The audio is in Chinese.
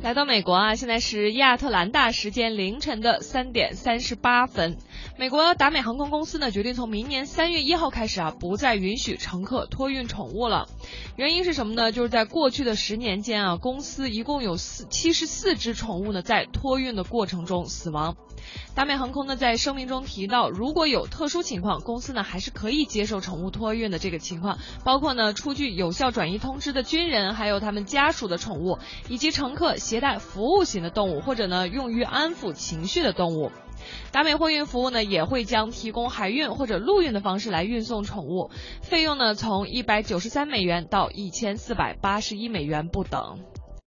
来到美国啊，现在是亚特兰大时间凌晨的三点三十八分。美国达美航空公司呢决定从明年三月一号开始啊，不再允许乘客托运宠物了。原因是什么呢？就是在过去的十年间啊，公司一共有四七十四只宠物呢在托运的过程中死亡。达美航空呢在声明中提到，如果有特殊情况，公司呢还是可以接受宠物托运的这个情况，包括呢出具有效转移通知的军人，还有他们家属的宠物，以及乘客携带服务型的动物，或者呢用于安抚情绪的动物。达美货运服务呢也会将提供海运或者陆运的方式来运送宠物，费用呢从一百九十三美元到一千四百八十一美元不等。